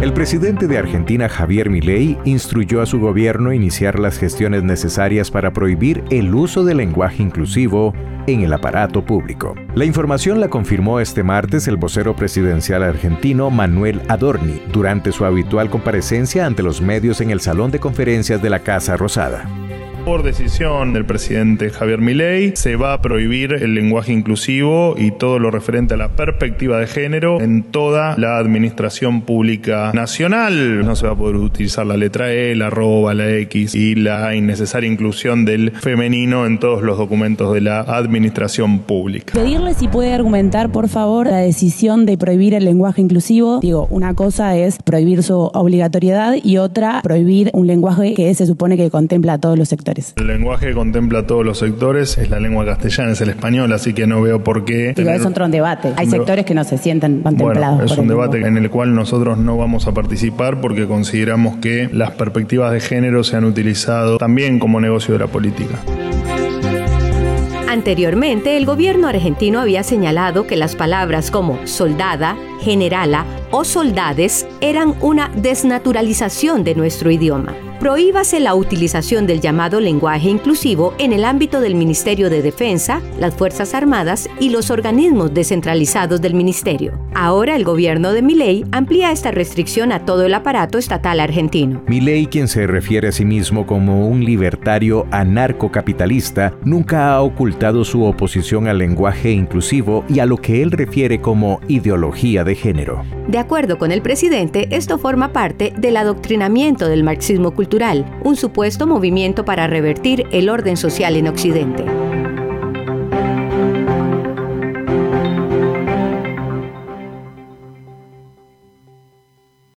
El presidente de Argentina, Javier Milei, instruyó a su gobierno iniciar las gestiones necesarias para prohibir el uso del lenguaje inclusivo en el aparato público. La información la confirmó este martes el vocero presidencial argentino Manuel Adorni durante su habitual comparecencia ante los medios en el Salón de Conferencias de la Casa Rosada. Por decisión del presidente Javier Milei, se va a prohibir el lenguaje inclusivo y todo lo referente a la perspectiva de género en toda la administración pública nacional. No se va a poder utilizar la letra E, la arroba, la X y la innecesaria inclusión del femenino en todos los documentos de la administración pública. Pedirle si puede argumentar, por favor, la decisión de prohibir el lenguaje inclusivo. Digo, una cosa es prohibir su obligatoriedad y otra prohibir un lenguaje que se supone que contempla a todos los sectores. El lenguaje contempla todos los sectores es la lengua castellana, es el español, así que no veo por qué. Digo, es otro debate. Hay sectores que no se sienten contemplados. Bueno, es un debate en el cual nosotros no vamos a participar porque consideramos que las perspectivas de género se han utilizado también como negocio de la política. Anteriormente, el gobierno argentino había señalado que las palabras como soldada, generala o soldades eran una desnaturalización de nuestro idioma prohíbase la utilización del llamado lenguaje inclusivo en el ámbito del Ministerio de Defensa, las Fuerzas Armadas y los organismos descentralizados del Ministerio. Ahora el gobierno de Milei amplía esta restricción a todo el aparato estatal argentino. Milei, quien se refiere a sí mismo como un libertario anarcocapitalista, nunca ha ocultado su oposición al lenguaje inclusivo y a lo que él refiere como ideología de género. De acuerdo con el presidente, esto forma parte del adoctrinamiento del marxismo un supuesto movimiento para revertir el orden social en Occidente.